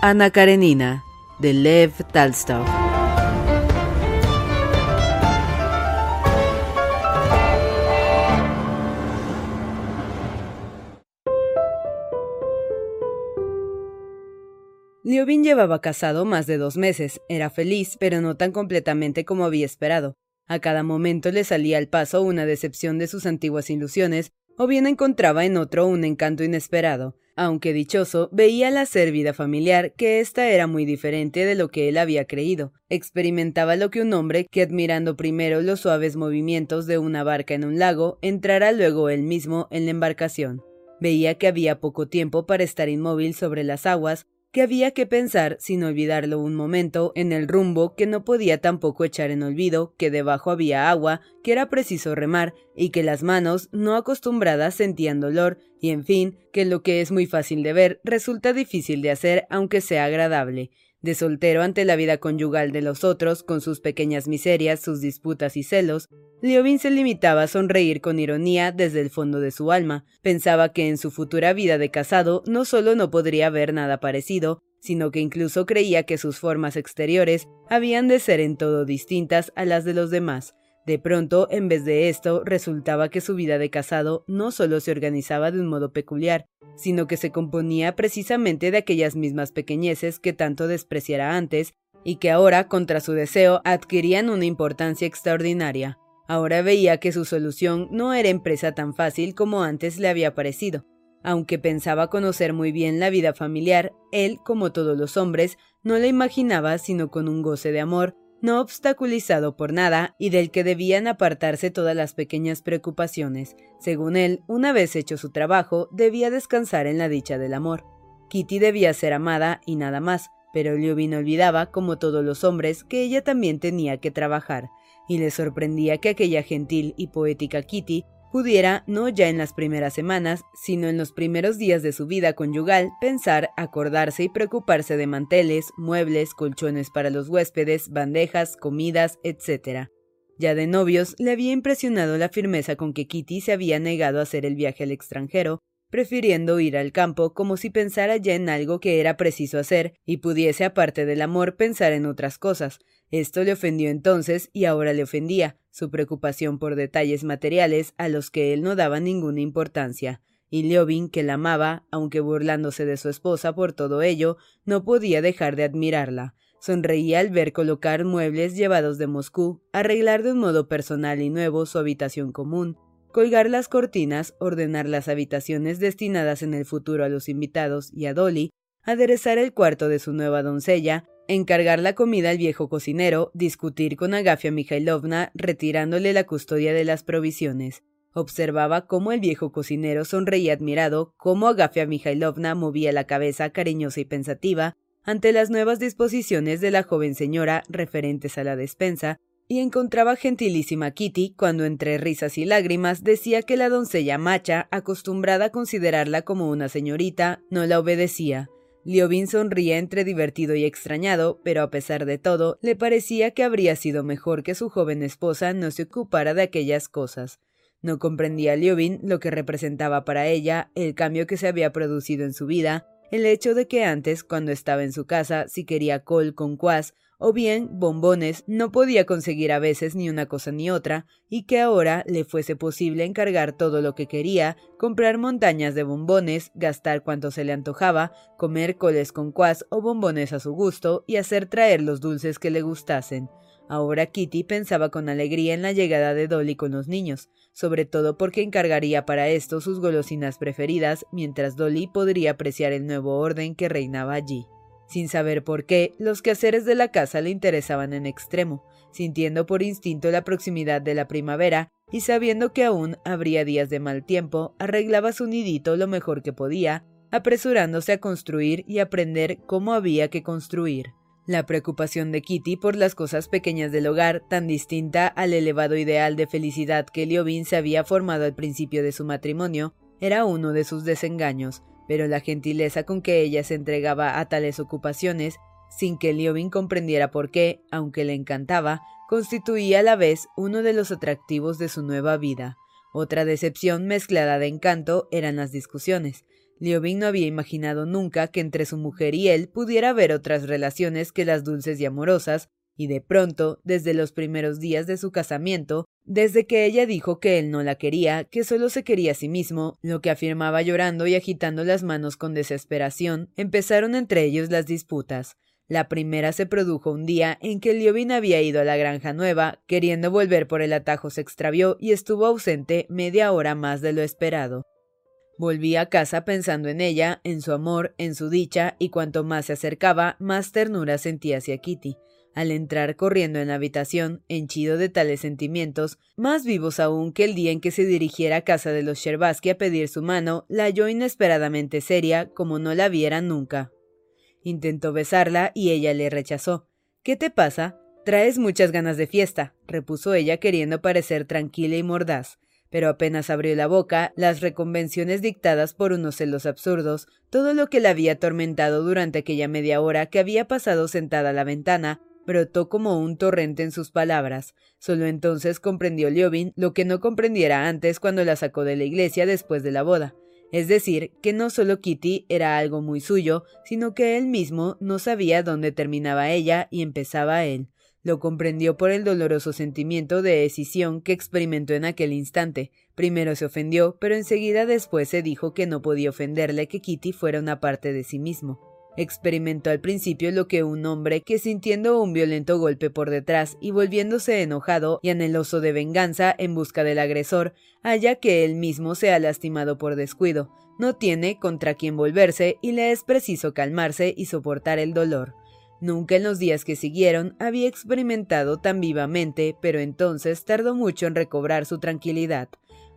Ana Karenina, de Lev Talstov. Liobin llevaba casado más de dos meses, era feliz, pero no tan completamente como había esperado. A cada momento le salía al paso una decepción de sus antiguas ilusiones, o bien encontraba en otro un encanto inesperado. Aunque dichoso, veía la ser vida familiar que ésta era muy diferente de lo que él había creído. Experimentaba lo que un hombre que admirando primero los suaves movimientos de una barca en un lago, entrará luego él mismo en la embarcación. Veía que había poco tiempo para estar inmóvil sobre las aguas, que había que pensar, sin olvidarlo un momento, en el rumbo, que no podía tampoco echar en olvido, que debajo había agua, que era preciso remar, y que las manos, no acostumbradas, sentían dolor, y en fin, que lo que es muy fácil de ver, resulta difícil de hacer, aunque sea agradable de soltero ante la vida conyugal de los otros, con sus pequeñas miserias, sus disputas y celos, Liobin se limitaba a sonreír con ironía desde el fondo de su alma. Pensaba que en su futura vida de casado no solo no podría haber nada parecido, sino que incluso creía que sus formas exteriores habían de ser en todo distintas a las de los demás, de pronto, en vez de esto, resultaba que su vida de casado no solo se organizaba de un modo peculiar, sino que se componía precisamente de aquellas mismas pequeñeces que tanto despreciara antes y que ahora, contra su deseo, adquirían una importancia extraordinaria. Ahora veía que su solución no era empresa tan fácil como antes le había parecido. Aunque pensaba conocer muy bien la vida familiar, él, como todos los hombres, no la imaginaba sino con un goce de amor, no obstaculizado por nada y del que debían apartarse todas las pequeñas preocupaciones. Según él, una vez hecho su trabajo, debía descansar en la dicha del amor. Kitty debía ser amada y nada más, pero Liubin olvidaba, como todos los hombres, que ella también tenía que trabajar, y le sorprendía que aquella gentil y poética Kitty pudiera, no ya en las primeras semanas, sino en los primeros días de su vida conyugal, pensar, acordarse y preocuparse de manteles, muebles, colchones para los huéspedes, bandejas, comidas, etc. Ya de novios le había impresionado la firmeza con que Kitty se había negado a hacer el viaje al extranjero, prefiriendo ir al campo como si pensara ya en algo que era preciso hacer y pudiese, aparte del amor, pensar en otras cosas. Esto le ofendió entonces y ahora le ofendía, su preocupación por detalles materiales a los que él no daba ninguna importancia. Y Liobin, que la amaba, aunque burlándose de su esposa por todo ello, no podía dejar de admirarla. Sonreía al ver colocar muebles llevados de Moscú, arreglar de un modo personal y nuevo su habitación común, colgar las cortinas, ordenar las habitaciones destinadas en el futuro a los invitados y a Dolly, aderezar el cuarto de su nueva doncella, encargar la comida al viejo cocinero, discutir con Agafia Mikhailovna, retirándole la custodia de las provisiones. Observaba cómo el viejo cocinero sonreía admirado, cómo Agafia Mikhailovna movía la cabeza cariñosa y pensativa ante las nuevas disposiciones de la joven señora referentes a la despensa, y encontraba gentilísima Kitty cuando entre risas y lágrimas decía que la doncella macha, acostumbrada a considerarla como una señorita, no la obedecía. Liobin sonría entre divertido y extrañado, pero a pesar de todo, le parecía que habría sido mejor que su joven esposa no se ocupara de aquellas cosas. No comprendía Liobin lo que representaba para ella el cambio que se había producido en su vida, el hecho de que antes, cuando estaba en su casa, si quería col con cuas o bien bombones, no podía conseguir a veces ni una cosa ni otra, y que ahora le fuese posible encargar todo lo que quería, comprar montañas de bombones, gastar cuanto se le antojaba, comer coles con cuas o bombones a su gusto y hacer traer los dulces que le gustasen. Ahora Kitty pensaba con alegría en la llegada de Dolly con los niños, sobre todo porque encargaría para esto sus golosinas preferidas, mientras Dolly podría apreciar el nuevo orden que reinaba allí. Sin saber por qué, los quehaceres de la casa le interesaban en extremo, sintiendo por instinto la proximidad de la primavera y sabiendo que aún habría días de mal tiempo, arreglaba su nidito lo mejor que podía, apresurándose a construir y aprender cómo había que construir. La preocupación de Kitty por las cosas pequeñas del hogar, tan distinta al elevado ideal de felicidad que Liobin se había formado al principio de su matrimonio, era uno de sus desengaños, pero la gentileza con que ella se entregaba a tales ocupaciones, sin que Liobin comprendiera por qué, aunque le encantaba, constituía a la vez uno de los atractivos de su nueva vida. Otra decepción mezclada de encanto eran las discusiones. Liobin no había imaginado nunca que entre su mujer y él pudiera haber otras relaciones que las dulces y amorosas, y de pronto, desde los primeros días de su casamiento, desde que ella dijo que él no la quería, que solo se quería a sí mismo, lo que afirmaba llorando y agitando las manos con desesperación, empezaron entre ellos las disputas. La primera se produjo un día en que Liobin había ido a la granja nueva, queriendo volver por el atajo se extravió y estuvo ausente media hora más de lo esperado. Volví a casa pensando en ella, en su amor, en su dicha, y cuanto más se acercaba, más ternura sentía hacia Kitty. Al entrar corriendo en la habitación, henchido de tales sentimientos, más vivos aún que el día en que se dirigiera a casa de los Sherbaski a pedir su mano, la halló inesperadamente seria, como no la viera nunca. Intentó besarla y ella le rechazó. ¿Qué te pasa? Traes muchas ganas de fiesta, repuso ella queriendo parecer tranquila y mordaz pero apenas abrió la boca, las reconvenciones dictadas por unos celos absurdos, todo lo que la había atormentado durante aquella media hora que había pasado sentada a la ventana, brotó como un torrente en sus palabras. Solo entonces comprendió Liobin lo que no comprendiera antes cuando la sacó de la iglesia después de la boda. Es decir, que no solo Kitty era algo muy suyo, sino que él mismo no sabía dónde terminaba ella y empezaba él. Lo comprendió por el doloroso sentimiento de decisión que experimentó en aquel instante. Primero se ofendió, pero enseguida después se dijo que no podía ofenderle que Kitty fuera una parte de sí mismo. Experimentó al principio lo que un hombre que sintiendo un violento golpe por detrás y volviéndose enojado y anheloso de venganza en busca del agresor, halla que él mismo se ha lastimado por descuido, no tiene contra quien volverse y le es preciso calmarse y soportar el dolor. Nunca en los días que siguieron había experimentado tan vivamente, pero entonces tardó mucho en recobrar su tranquilidad.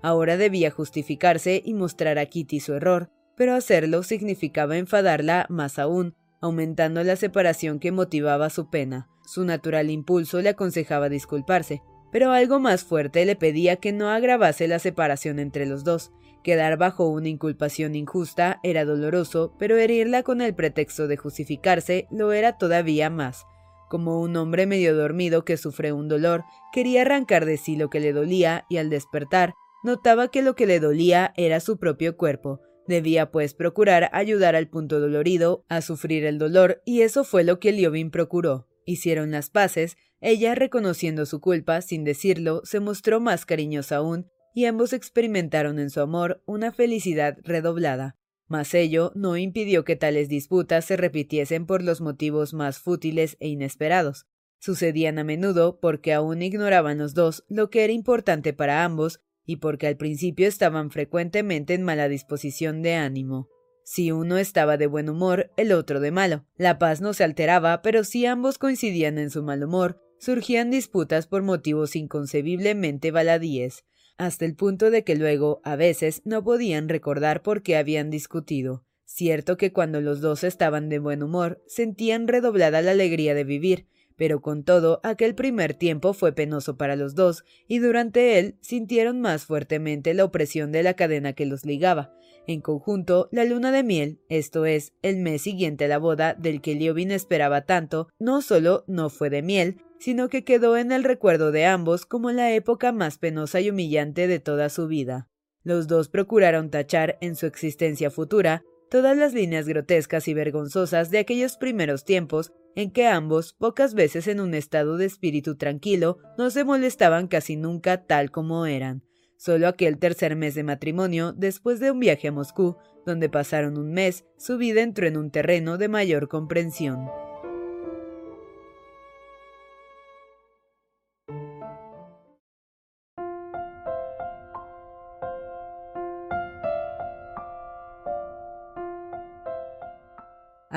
Ahora debía justificarse y mostrar a Kitty su error, pero hacerlo significaba enfadarla más aún, aumentando la separación que motivaba su pena. Su natural impulso le aconsejaba disculparse, pero algo más fuerte le pedía que no agravase la separación entre los dos. Quedar bajo una inculpación injusta era doloroso, pero herirla con el pretexto de justificarse lo era todavía más. Como un hombre medio dormido que sufre un dolor, quería arrancar de sí lo que le dolía y al despertar, notaba que lo que le dolía era su propio cuerpo. Debía, pues, procurar ayudar al punto dolorido a sufrir el dolor, y eso fue lo que Liobin procuró. Hicieron las paces, ella, reconociendo su culpa, sin decirlo, se mostró más cariñosa aún, y ambos experimentaron en su amor una felicidad redoblada. Mas ello no impidió que tales disputas se repitiesen por los motivos más fútiles e inesperados. Sucedían a menudo porque aún ignoraban los dos lo que era importante para ambos y porque al principio estaban frecuentemente en mala disposición de ánimo. Si uno estaba de buen humor, el otro de malo. La paz no se alteraba, pero si ambos coincidían en su mal humor, surgían disputas por motivos inconcebiblemente baladíes hasta el punto de que luego, a veces, no podían recordar por qué habían discutido. Cierto que cuando los dos estaban de buen humor, sentían redoblada la alegría de vivir, pero con todo, aquel primer tiempo fue penoso para los dos, y durante él sintieron más fuertemente la opresión de la cadena que los ligaba. En conjunto, la luna de miel, esto es, el mes siguiente a la boda del que Liobin esperaba tanto, no solo no fue de miel, sino que quedó en el recuerdo de ambos como la época más penosa y humillante de toda su vida. Los dos procuraron tachar en su existencia futura todas las líneas grotescas y vergonzosas de aquellos primeros tiempos en que ambos, pocas veces en un estado de espíritu tranquilo, no se molestaban casi nunca tal como eran. Solo aquel tercer mes de matrimonio, después de un viaje a Moscú, donde pasaron un mes, su vida entró en un terreno de mayor comprensión.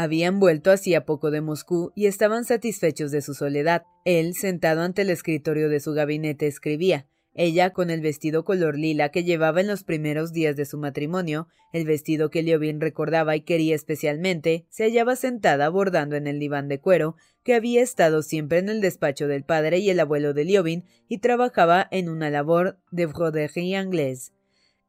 Habían vuelto hacía poco de Moscú y estaban satisfechos de su soledad. Él, sentado ante el escritorio de su gabinete, escribía. Ella, con el vestido color lila que llevaba en los primeros días de su matrimonio, el vestido que Liobin recordaba y quería especialmente, se hallaba sentada bordando en el diván de cuero, que había estado siempre en el despacho del padre y el abuelo de Liobin, y trabajaba en una labor de broderie anglaise.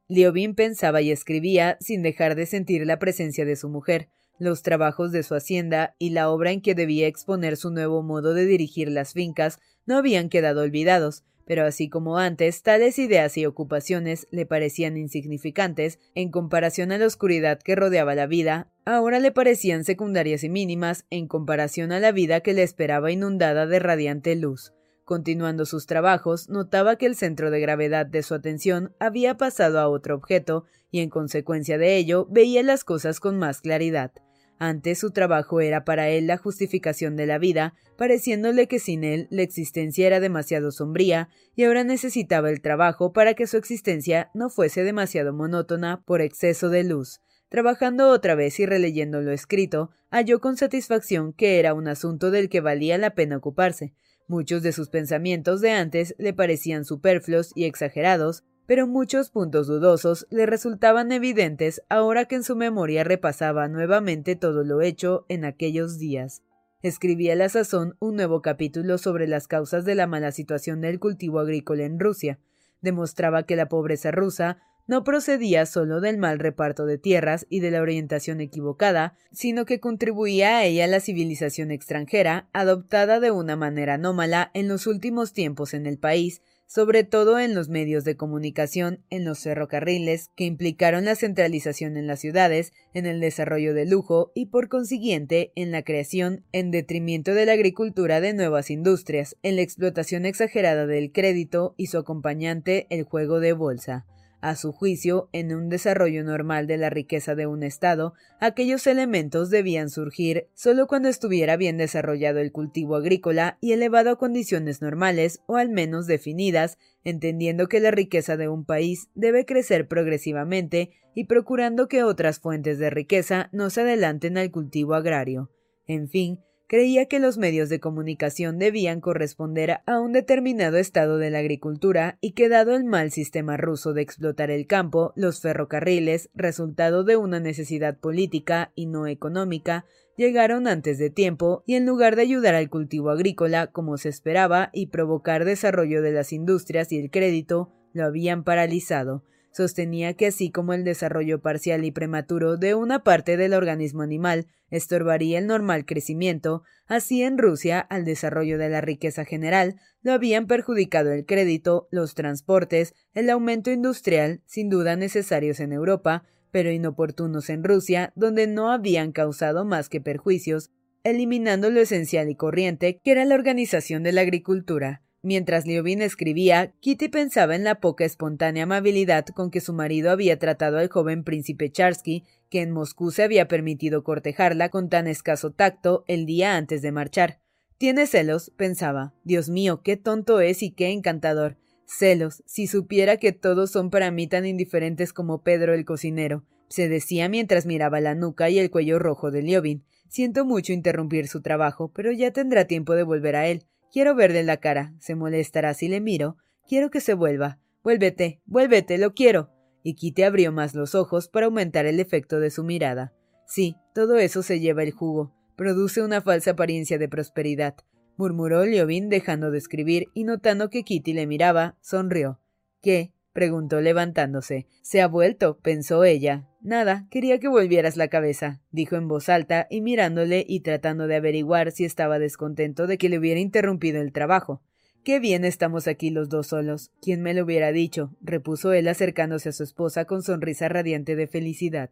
Liobin pensaba y escribía sin dejar de sentir la presencia de su mujer los trabajos de su hacienda y la obra en que debía exponer su nuevo modo de dirigir las fincas no habían quedado olvidados, pero así como antes, tales ideas y ocupaciones le parecían insignificantes en comparación a la oscuridad que rodeaba la vida, ahora le parecían secundarias y mínimas en comparación a la vida que le esperaba inundada de radiante luz. Continuando sus trabajos, notaba que el centro de gravedad de su atención había pasado a otro objeto y en consecuencia de ello veía las cosas con más claridad. Antes su trabajo era para él la justificación de la vida, pareciéndole que sin él la existencia era demasiado sombría, y ahora necesitaba el trabajo para que su existencia no fuese demasiado monótona por exceso de luz. Trabajando otra vez y releyendo lo escrito, halló con satisfacción que era un asunto del que valía la pena ocuparse. Muchos de sus pensamientos de antes le parecían superfluos y exagerados, pero muchos puntos dudosos le resultaban evidentes ahora que en su memoria repasaba nuevamente todo lo hecho en aquellos días. Escribía a la sazón un nuevo capítulo sobre las causas de la mala situación del cultivo agrícola en Rusia. Demostraba que la pobreza rusa no procedía solo del mal reparto de tierras y de la orientación equivocada, sino que contribuía a ella la civilización extranjera, adoptada de una manera anómala en los últimos tiempos en el país, sobre todo en los medios de comunicación, en los ferrocarriles, que implicaron la centralización en las ciudades, en el desarrollo de lujo y por consiguiente en la creación, en detrimento de la agricultura, de nuevas industrias, en la explotación exagerada del crédito y su acompañante el juego de bolsa. A su juicio, en un desarrollo normal de la riqueza de un Estado, aquellos elementos debían surgir solo cuando estuviera bien desarrollado el cultivo agrícola y elevado a condiciones normales o al menos definidas, entendiendo que la riqueza de un país debe crecer progresivamente y procurando que otras fuentes de riqueza no se adelanten al cultivo agrario. En fin, creía que los medios de comunicación debían corresponder a un determinado estado de la agricultura y que dado el mal sistema ruso de explotar el campo, los ferrocarriles, resultado de una necesidad política y no económica, llegaron antes de tiempo y en lugar de ayudar al cultivo agrícola como se esperaba y provocar desarrollo de las industrias y el crédito, lo habían paralizado, Sostenía que así como el desarrollo parcial y prematuro de una parte del organismo animal estorbaría el normal crecimiento, así en Rusia al desarrollo de la riqueza general lo habían perjudicado el crédito, los transportes, el aumento industrial, sin duda necesarios en Europa, pero inoportunos en Rusia, donde no habían causado más que perjuicios, eliminando lo esencial y corriente, que era la organización de la agricultura. Mientras Liobin escribía, Kitty pensaba en la poca espontánea amabilidad con que su marido había tratado al joven príncipe Charsky, que en Moscú se había permitido cortejarla con tan escaso tacto el día antes de marchar. Tiene celos, pensaba. Dios mío, qué tonto es y qué encantador. Celos, si supiera que todos son para mí tan indiferentes como Pedro el cocinero, se decía mientras miraba la nuca y el cuello rojo de Liobin. Siento mucho interrumpir su trabajo, pero ya tendrá tiempo de volver a él. Quiero verle la cara. Se molestará si le miro. Quiero que se vuelva. Vuélvete, vuélvete, lo quiero. Y Kitty abrió más los ojos para aumentar el efecto de su mirada. Sí, todo eso se lleva el jugo. Produce una falsa apariencia de prosperidad. murmuró Liobin dejando de escribir y notando que Kitty le miraba, sonrió. ¿Qué? preguntó levantándose. Se ha vuelto, pensó ella. Nada, quería que volvieras la cabeza, dijo en voz alta y mirándole y tratando de averiguar si estaba descontento de que le hubiera interrumpido el trabajo. Qué bien estamos aquí los dos solos. ¿Quién me lo hubiera dicho? repuso él acercándose a su esposa con sonrisa radiante de felicidad.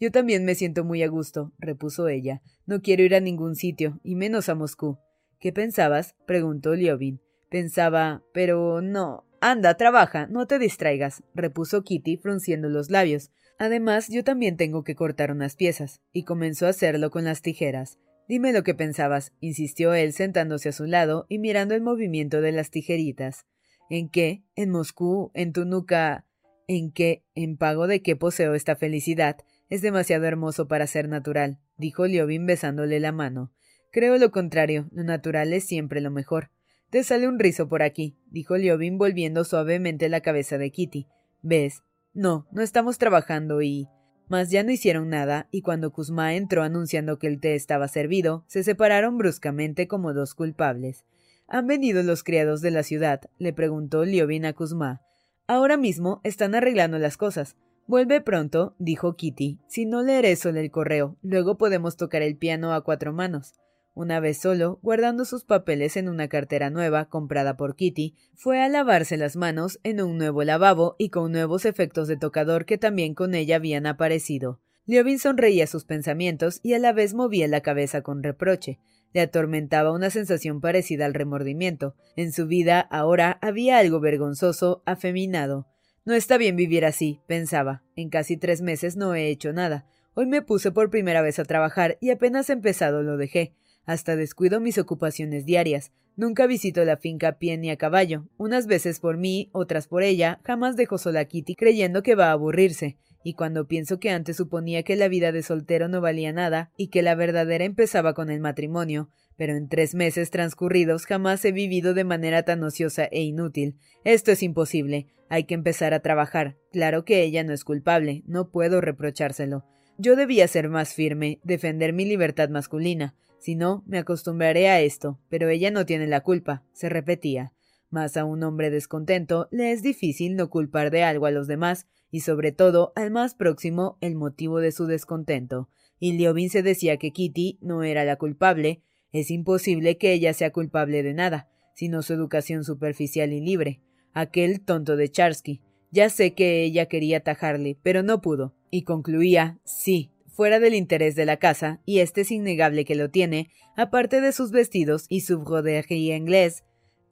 Yo también me siento muy a gusto, repuso ella. No quiero ir a ningún sitio, y menos a Moscú. ¿Qué pensabas? preguntó Liovin. Pensaba, pero no, Anda, trabaja, no te distraigas, repuso Kitty frunciendo los labios. Además, yo también tengo que cortar unas piezas, y comenzó a hacerlo con las tijeras. Dime lo que pensabas, insistió él sentándose a su lado y mirando el movimiento de las tijeritas. ¿En qué? ¿En Moscú? ¿En tu nuca? ¿En qué, en pago de qué poseo esta felicidad? Es demasiado hermoso para ser natural, dijo Liobin besándole la mano. Creo lo contrario, lo natural es siempre lo mejor. Te sale un rizo por aquí, dijo Liobin volviendo suavemente la cabeza de Kitty. ¿Ves? No, no estamos trabajando y. Mas ya no hicieron nada, y cuando Kuzma entró anunciando que el té estaba servido, se separaron bruscamente como dos culpables. ¿Han venido los criados de la ciudad? le preguntó Liobin a Kuzma. Ahora mismo están arreglando las cosas. Vuelve pronto, dijo Kitty. Si no leeré solo el correo, luego podemos tocar el piano a cuatro manos. Una vez solo, guardando sus papeles en una cartera nueva comprada por Kitty, fue a lavarse las manos en un nuevo lavabo y con nuevos efectos de tocador que también con ella habían aparecido. Liobin sonreía sus pensamientos y a la vez movía la cabeza con reproche. Le atormentaba una sensación parecida al remordimiento. En su vida ahora había algo vergonzoso, afeminado. No está bien vivir así, pensaba. En casi tres meses no he hecho nada. Hoy me puse por primera vez a trabajar y apenas empezado lo dejé. Hasta descuido mis ocupaciones diarias. Nunca visito la finca a pie ni a caballo. Unas veces por mí, otras por ella. Jamás dejo sola a Kitty creyendo que va a aburrirse. Y cuando pienso que antes suponía que la vida de soltero no valía nada y que la verdadera empezaba con el matrimonio, pero en tres meses transcurridos jamás he vivido de manera tan ociosa e inútil. Esto es imposible. Hay que empezar a trabajar. Claro que ella no es culpable. No puedo reprochárselo. Yo debía ser más firme, defender mi libertad masculina. Si no, me acostumbraré a esto, pero ella no tiene la culpa, se repetía. Mas a un hombre descontento le es difícil no culpar de algo a los demás, y sobre todo al más próximo el motivo de su descontento. Y Liobin se decía que Kitty no era la culpable, es imposible que ella sea culpable de nada, sino su educación superficial y libre. Aquel tonto de Charsky. Ya sé que ella quería atajarle, pero no pudo. Y concluía, sí, fuera del interés de la casa, y este es innegable que lo tiene, aparte de sus vestidos y su broderie inglés,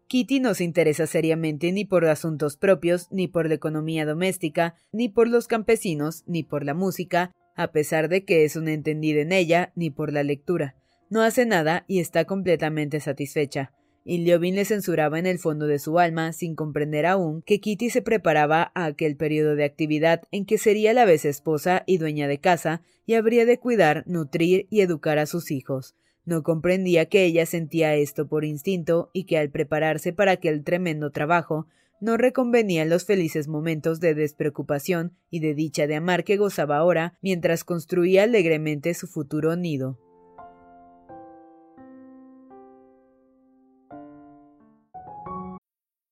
Kitty no se interesa seriamente ni por asuntos propios, ni por la economía doméstica, ni por los campesinos, ni por la música, a pesar de que es una entendida en ella, ni por la lectura. No hace nada y está completamente satisfecha y le censuraba en el fondo de su alma, sin comprender aún que Kitty se preparaba a aquel periodo de actividad en que sería a la vez esposa y dueña de casa, y habría de cuidar, nutrir y educar a sus hijos. No comprendía que ella sentía esto por instinto y que al prepararse para aquel tremendo trabajo, no reconvenían los felices momentos de despreocupación y de dicha de amar que gozaba ahora mientras construía alegremente su futuro nido.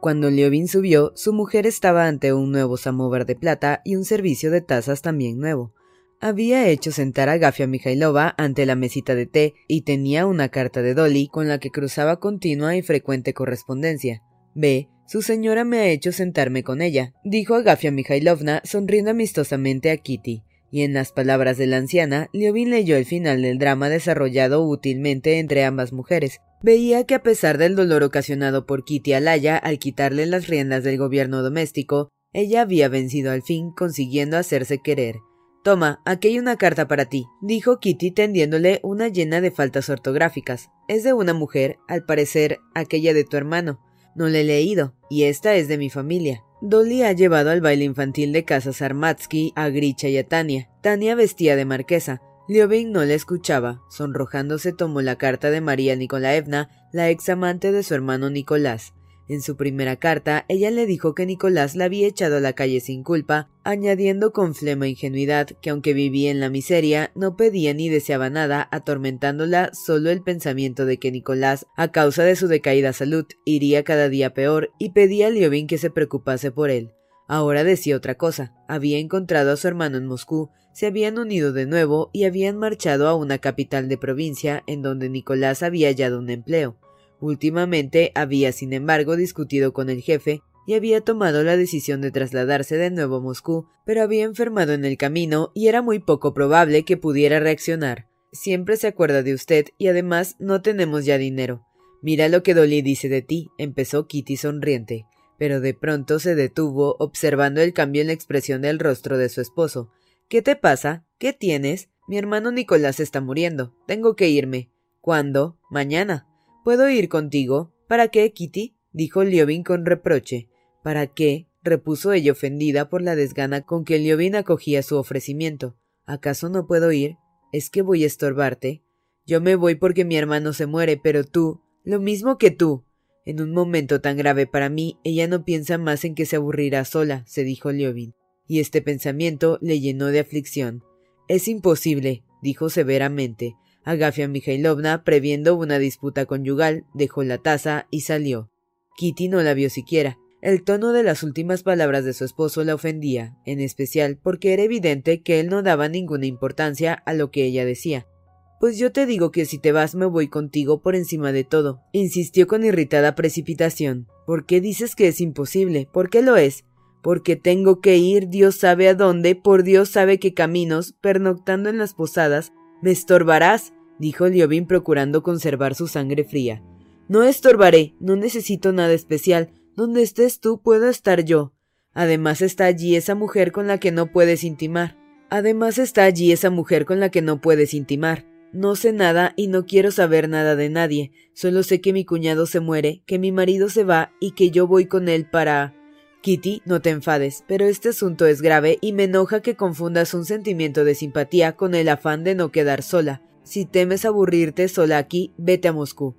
Cuando Liobin subió, su mujer estaba ante un nuevo samovar de plata y un servicio de tazas también nuevo. Había hecho sentar a Gafia Mijailova ante la mesita de té y tenía una carta de Dolly con la que cruzaba continua y frecuente correspondencia. Ve, su señora me ha hecho sentarme con ella, dijo Agafia Mijailovna sonriendo amistosamente a Kitty y en las palabras de la anciana, Liobin leyó el final del drama desarrollado útilmente entre ambas mujeres. Veía que a pesar del dolor ocasionado por Kitty Alaya al quitarle las riendas del gobierno doméstico, ella había vencido al fin, consiguiendo hacerse querer. Toma, aquí hay una carta para ti, dijo Kitty tendiéndole una llena de faltas ortográficas. Es de una mujer, al parecer aquella de tu hermano. No la he leído, y esta es de mi familia. Dolly ha llevado al baile infantil de casa Sarmatsky a Gricha y a Tania. Tania vestía de marquesa. Liobin no la escuchaba. Sonrojándose tomó la carta de María Nikolaevna, la ex amante de su hermano Nicolás. En su primera carta, ella le dijo que Nicolás la había echado a la calle sin culpa, añadiendo con flema ingenuidad que aunque vivía en la miseria, no pedía ni deseaba nada, atormentándola solo el pensamiento de que Nicolás, a causa de su decaída salud, iría cada día peor, y pedía a Liobin que se preocupase por él. Ahora decía otra cosa. Había encontrado a su hermano en Moscú, se habían unido de nuevo y habían marchado a una capital de provincia en donde Nicolás había hallado un empleo. Últimamente había, sin embargo, discutido con el jefe y había tomado la decisión de trasladarse de nuevo a Moscú, pero había enfermado en el camino y era muy poco probable que pudiera reaccionar. Siempre se acuerda de usted y además no tenemos ya dinero. Mira lo que Dolly dice de ti, empezó Kitty sonriente, pero de pronto se detuvo observando el cambio en la expresión del rostro de su esposo. ¿Qué te pasa? ¿Qué tienes? Mi hermano Nicolás está muriendo. Tengo que irme. ¿Cuándo? Mañana. ¿Puedo ir contigo? ¿Para qué, Kitty? dijo Liobin con reproche. ¿Para qué? repuso ella ofendida por la desgana con que Liobin acogía su ofrecimiento. ¿Acaso no puedo ir? ¿Es que voy a estorbarte? Yo me voy porque mi hermano se muere, pero tú, lo mismo que tú. En un momento tan grave para mí, ella no piensa más en que se aburrirá sola, se dijo Liovin, y este pensamiento le llenó de aflicción. Es imposible, dijo severamente. Agafia Mikhailovna, previendo una disputa conyugal, dejó la taza y salió. Kitty no la vio siquiera. El tono de las últimas palabras de su esposo la ofendía, en especial porque era evidente que él no daba ninguna importancia a lo que ella decía. Pues yo te digo que si te vas me voy contigo por encima de todo, insistió con irritada precipitación. ¿Por qué dices que es imposible? ¿Por qué lo es? Porque tengo que ir, Dios sabe a dónde, por Dios sabe qué caminos, pernoctando en las posadas. Me estorbarás, dijo Liobin procurando conservar su sangre fría. No estorbaré, no necesito nada especial. Donde estés tú puedo estar yo. Además está allí esa mujer con la que no puedes intimar. Además está allí esa mujer con la que no puedes intimar. No sé nada y no quiero saber nada de nadie. Solo sé que mi cuñado se muere, que mi marido se va y que yo voy con él para. Kitty, no te enfades, pero este asunto es grave y me enoja que confundas un sentimiento de simpatía con el afán de no quedar sola. Si temes aburrirte sola aquí, vete a Moscú.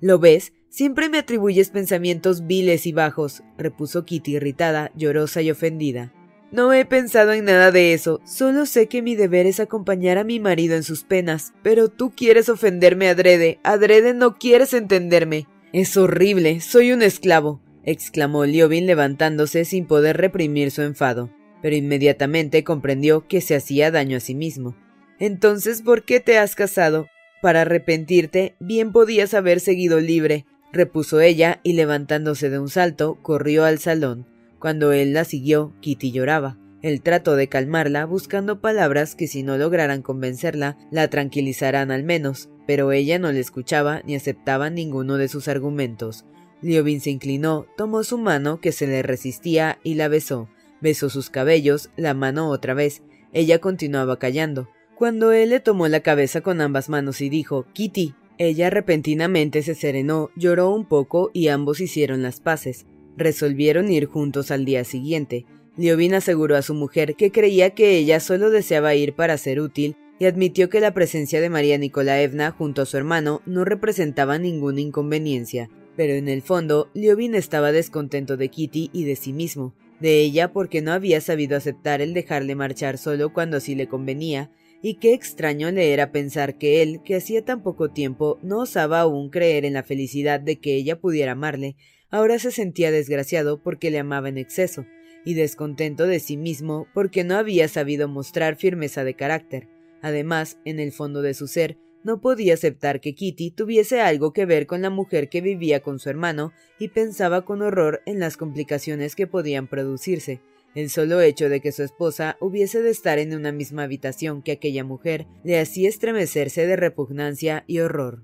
¿Lo ves? Siempre me atribuyes pensamientos viles y bajos, repuso Kitty irritada, llorosa y ofendida. No he pensado en nada de eso, solo sé que mi deber es acompañar a mi marido en sus penas, pero tú quieres ofenderme adrede, adrede no quieres entenderme. Es horrible, soy un esclavo, exclamó Liobin levantándose sin poder reprimir su enfado, pero inmediatamente comprendió que se hacía daño a sí mismo. Entonces, ¿por qué te has casado? Para arrepentirte, bien podías haber seguido libre, repuso ella, y levantándose de un salto, corrió al salón. Cuando él la siguió, Kitty lloraba. Él trató de calmarla, buscando palabras que si no lograran convencerla, la tranquilizarán al menos, pero ella no le escuchaba ni aceptaba ninguno de sus argumentos. Liobin se inclinó, tomó su mano, que se le resistía, y la besó. Besó sus cabellos, la mano otra vez. Ella continuaba callando. Cuando él le tomó la cabeza con ambas manos y dijo Kitty, ella repentinamente se serenó, lloró un poco y ambos hicieron las paces. Resolvieron ir juntos al día siguiente. Liobin aseguró a su mujer que creía que ella solo deseaba ir para ser útil y admitió que la presencia de María Nikolaevna junto a su hermano no representaba ninguna inconveniencia. Pero en el fondo, Liobin estaba descontento de Kitty y de sí mismo, de ella porque no había sabido aceptar el dejarle marchar solo cuando así le convenía, y qué extraño le era pensar que él, que hacía tan poco tiempo no osaba aún creer en la felicidad de que ella pudiera amarle, ahora se sentía desgraciado porque le amaba en exceso, y descontento de sí mismo porque no había sabido mostrar firmeza de carácter. Además, en el fondo de su ser, no podía aceptar que Kitty tuviese algo que ver con la mujer que vivía con su hermano y pensaba con horror en las complicaciones que podían producirse. El solo hecho de que su esposa hubiese de estar en una misma habitación que aquella mujer le hacía estremecerse de repugnancia y horror.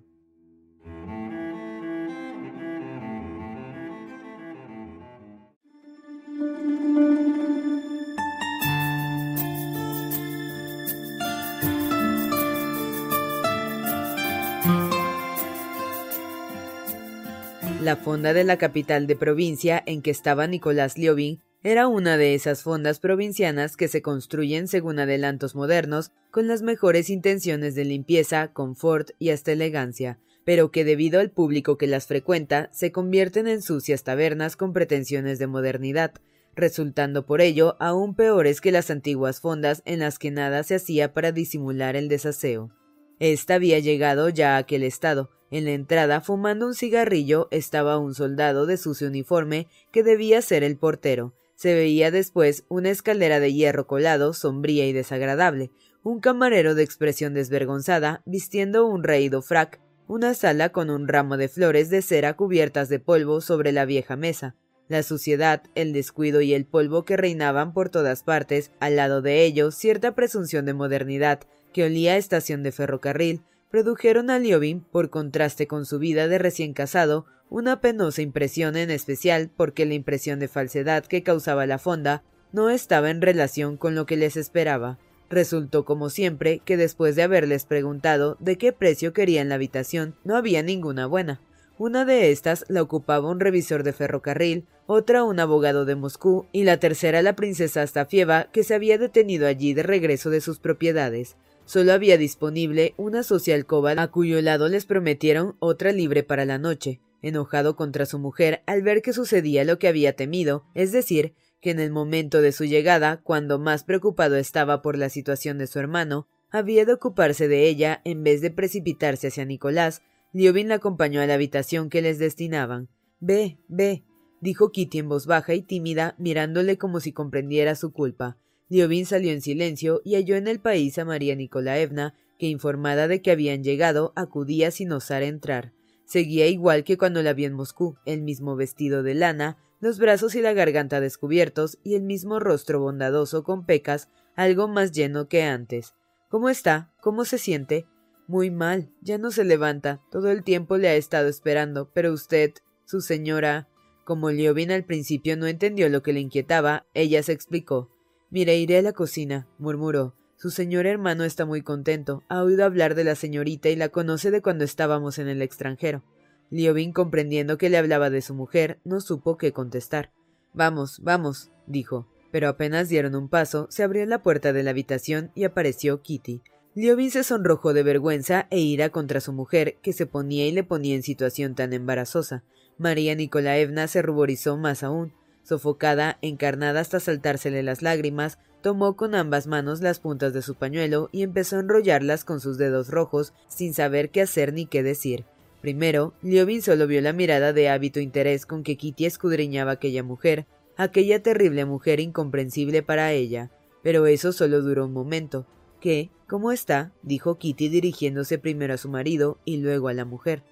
La fonda de la capital de provincia en que estaba Nicolás Liobin era una de esas fondas provincianas que se construyen según adelantos modernos con las mejores intenciones de limpieza, confort y hasta elegancia, pero que debido al público que las frecuenta se convierten en sucias tabernas con pretensiones de modernidad, resultando por ello aún peores que las antiguas fondas en las que nada se hacía para disimular el desaseo. Esta había llegado ya a aquel estado, en la entrada, fumando un cigarrillo, estaba un soldado de sucio uniforme que debía ser el portero. Se veía después una escalera de hierro colado, sombría y desagradable, un camarero de expresión desvergonzada, vistiendo un raído frac, una sala con un ramo de flores de cera cubiertas de polvo sobre la vieja mesa. La suciedad, el descuido y el polvo que reinaban por todas partes, al lado de ellos cierta presunción de modernidad, que olía a estación de ferrocarril, produjeron a Liobin, por contraste con su vida de recién casado, una penosa impresión en especial porque la impresión de falsedad que causaba la fonda no estaba en relación con lo que les esperaba. Resultó, como siempre, que después de haberles preguntado de qué precio querían la habitación, no había ninguna buena. Una de estas la ocupaba un revisor de ferrocarril, otra un abogado de Moscú y la tercera la princesa Astafieva, que se había detenido allí de regreso de sus propiedades. Solo había disponible una social coba a cuyo lado les prometieron otra libre para la noche. Enojado contra su mujer al ver que sucedía lo que había temido, es decir, que en el momento de su llegada, cuando más preocupado estaba por la situación de su hermano, había de ocuparse de ella en vez de precipitarse hacia Nicolás, Liobin la acompañó a la habitación que les destinaban. Ve, ve, dijo Kitty en voz baja y tímida, mirándole como si comprendiera su culpa. Liobin salió en silencio y halló en el país a María Nicolaevna, que informada de que habían llegado, acudía sin osar entrar. Seguía igual que cuando la vio en Moscú, el mismo vestido de lana, los brazos y la garganta descubiertos y el mismo rostro bondadoso con pecas, algo más lleno que antes. ¿Cómo está? ¿Cómo se siente? Muy mal. Ya no se levanta. Todo el tiempo le ha estado esperando. Pero usted, su señora. Como Liobin al principio no entendió lo que le inquietaba, ella se explicó. Mire, iré a la cocina, murmuró. Su señor hermano está muy contento. Ha oído hablar de la señorita y la conoce de cuando estábamos en el extranjero. Liobin, comprendiendo que le hablaba de su mujer, no supo qué contestar. Vamos, vamos, dijo. Pero apenas dieron un paso, se abrió la puerta de la habitación y apareció Kitty. Liobin se sonrojó de vergüenza e ira contra su mujer, que se ponía y le ponía en situación tan embarazosa. María Nicolaevna se ruborizó más aún. Sofocada, encarnada hasta saltársele las lágrimas, tomó con ambas manos las puntas de su pañuelo y empezó a enrollarlas con sus dedos rojos, sin saber qué hacer ni qué decir. Primero, Liobin solo vio la mirada de hábito interés con que Kitty escudriñaba aquella mujer, aquella terrible mujer incomprensible para ella. Pero eso solo duró un momento. ¿Qué? ¿Cómo está? dijo Kitty dirigiéndose primero a su marido y luego a la mujer.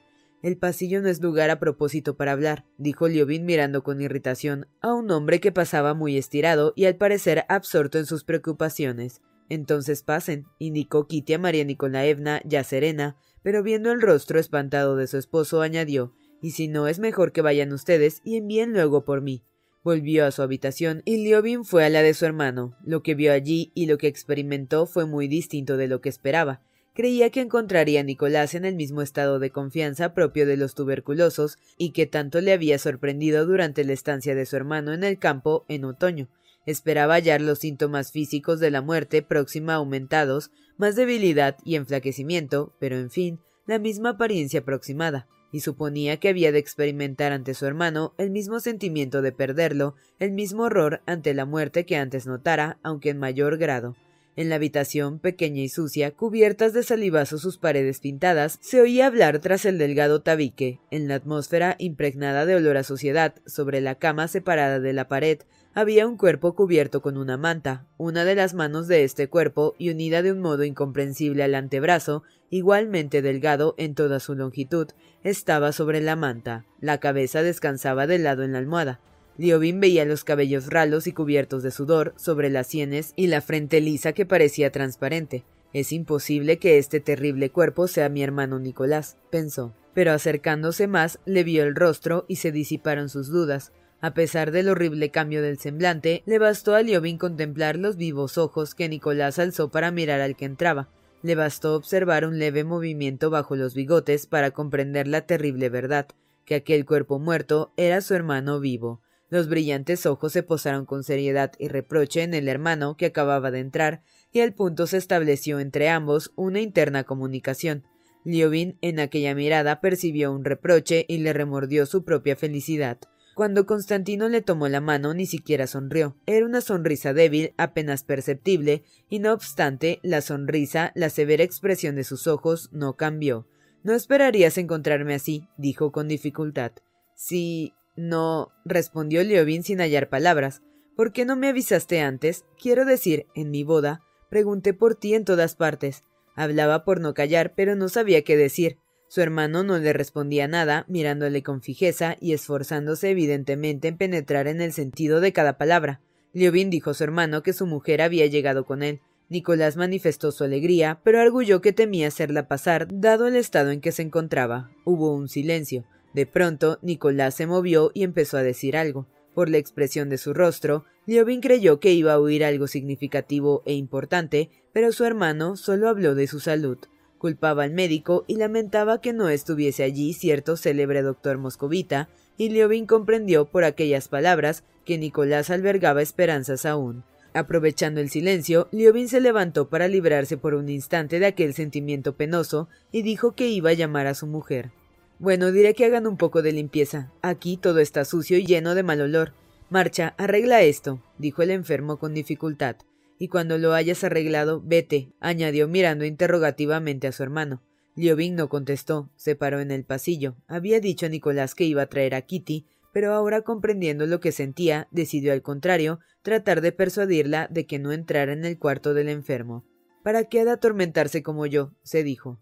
El pasillo no es lugar a propósito para hablar, dijo Liobin mirando con irritación a un hombre que pasaba muy estirado y al parecer absorto en sus preocupaciones. Entonces pasen, indicó Kitty a María Nicolaevna, ya serena, pero viendo el rostro espantado de su esposo añadió y si no es mejor que vayan ustedes y envíen luego por mí. Volvió a su habitación y Liobin fue a la de su hermano. Lo que vio allí y lo que experimentó fue muy distinto de lo que esperaba. Creía que encontraría a Nicolás en el mismo estado de confianza propio de los tuberculosos y que tanto le había sorprendido durante la estancia de su hermano en el campo en otoño. Esperaba hallar los síntomas físicos de la muerte próxima aumentados, más debilidad y enflaquecimiento, pero en fin, la misma apariencia aproximada, y suponía que había de experimentar ante su hermano el mismo sentimiento de perderlo, el mismo horror ante la muerte que antes notara, aunque en mayor grado. En la habitación, pequeña y sucia, cubiertas de salivazo sus paredes pintadas, se oía hablar tras el delgado tabique. En la atmósfera, impregnada de olor a suciedad, sobre la cama separada de la pared, había un cuerpo cubierto con una manta, una de las manos de este cuerpo y unida de un modo incomprensible al antebrazo, igualmente delgado en toda su longitud, estaba sobre la manta. La cabeza descansaba del lado en la almohada. Liobin veía los cabellos ralos y cubiertos de sudor sobre las sienes y la frente lisa que parecía transparente. Es imposible que este terrible cuerpo sea mi hermano Nicolás, pensó. Pero acercándose más, le vio el rostro y se disiparon sus dudas. A pesar del horrible cambio del semblante, le bastó a Liobin contemplar los vivos ojos que Nicolás alzó para mirar al que entraba. Le bastó observar un leve movimiento bajo los bigotes para comprender la terrible verdad, que aquel cuerpo muerto era su hermano vivo. Los brillantes ojos se posaron con seriedad y reproche en el hermano que acababa de entrar, y al punto se estableció entre ambos una interna comunicación. Liobin en aquella mirada percibió un reproche y le remordió su propia felicidad. Cuando Constantino le tomó la mano ni siquiera sonrió. Era una sonrisa débil, apenas perceptible, y no obstante, la sonrisa, la severa expresión de sus ojos, no cambió. No esperarías encontrarme así, dijo con dificultad. Sí. No. respondió Liobin sin hallar palabras. ¿Por qué no me avisaste antes? Quiero decir, en mi boda. Pregunté por ti en todas partes. Hablaba por no callar, pero no sabía qué decir. Su hermano no le respondía nada, mirándole con fijeza y esforzándose evidentemente en penetrar en el sentido de cada palabra. Liobin dijo a su hermano que su mujer había llegado con él. Nicolás manifestó su alegría, pero arguyó que temía hacerla pasar, dado el estado en que se encontraba. Hubo un silencio. De pronto, Nicolás se movió y empezó a decir algo. Por la expresión de su rostro, Liobin creyó que iba a oír algo significativo e importante, pero su hermano solo habló de su salud. Culpaba al médico y lamentaba que no estuviese allí cierto célebre doctor moscovita, y Liobin comprendió por aquellas palabras que Nicolás albergaba esperanzas aún. Aprovechando el silencio, Liobin se levantó para librarse por un instante de aquel sentimiento penoso y dijo que iba a llamar a su mujer. Bueno, diré que hagan un poco de limpieza. Aquí todo está sucio y lleno de mal olor. Marcha, arregla esto, dijo el enfermo con dificultad y cuando lo hayas arreglado, vete, añadió mirando interrogativamente a su hermano. Liobin no contestó, se paró en el pasillo. Había dicho a Nicolás que iba a traer a Kitty, pero ahora comprendiendo lo que sentía, decidió al contrario tratar de persuadirla de que no entrara en el cuarto del enfermo. ¿Para qué ha de atormentarse como yo? se dijo.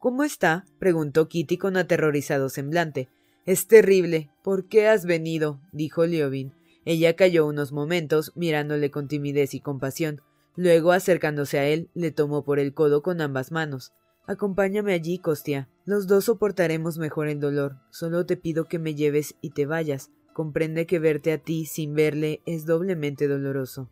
¿Cómo está? preguntó Kitty con aterrorizado semblante. Es terrible. ¿Por qué has venido? dijo Liobin. Ella calló unos momentos, mirándole con timidez y compasión. Luego, acercándose a él, le tomó por el codo con ambas manos. Acompáñame allí, Costia. Los dos soportaremos mejor el dolor. Solo te pido que me lleves y te vayas. Comprende que verte a ti sin verle es doblemente doloroso.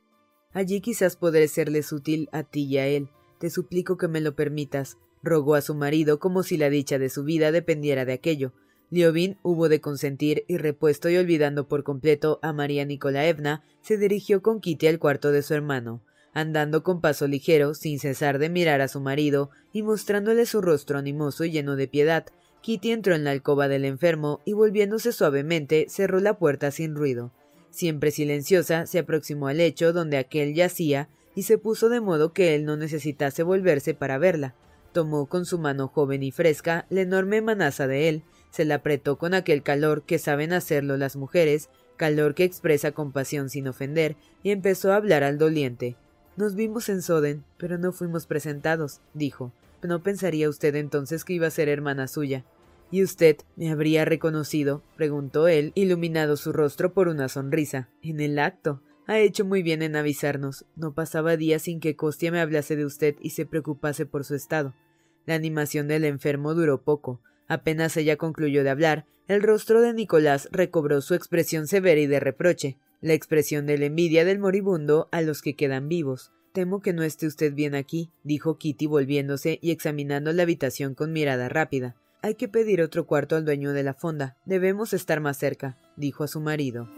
Allí quizás podré serles útil a ti y a él. Te suplico que me lo permitas. Rogó a su marido como si la dicha de su vida dependiera de aquello. Liobin hubo de consentir y repuesto y olvidando por completo a María Nikolaevna, se dirigió con Kitty al cuarto de su hermano. Andando con paso ligero, sin cesar de mirar a su marido y mostrándole su rostro animoso y lleno de piedad, Kitty entró en la alcoba del enfermo y volviéndose suavemente cerró la puerta sin ruido. Siempre silenciosa, se aproximó al lecho donde aquel yacía y se puso de modo que él no necesitase volverse para verla. Tomó con su mano joven y fresca la enorme manaza de él se la apretó con aquel calor que saben hacerlo las mujeres, calor que expresa compasión sin ofender, y empezó a hablar al doliente. Nos vimos en Soden, pero no fuimos presentados, dijo. No pensaría usted entonces que iba a ser hermana suya. ¿Y usted me habría reconocido? preguntó él, iluminado su rostro por una sonrisa. En el acto. Ha hecho muy bien en avisarnos. No pasaba día sin que Costia me hablase de usted y se preocupase por su estado. La animación del enfermo duró poco. Apenas ella concluyó de hablar, el rostro de Nicolás recobró su expresión severa y de reproche, la expresión de la envidia del moribundo a los que quedan vivos. Temo que no esté usted bien aquí, dijo Kitty volviéndose y examinando la habitación con mirada rápida. Hay que pedir otro cuarto al dueño de la fonda. Debemos estar más cerca, dijo a su marido.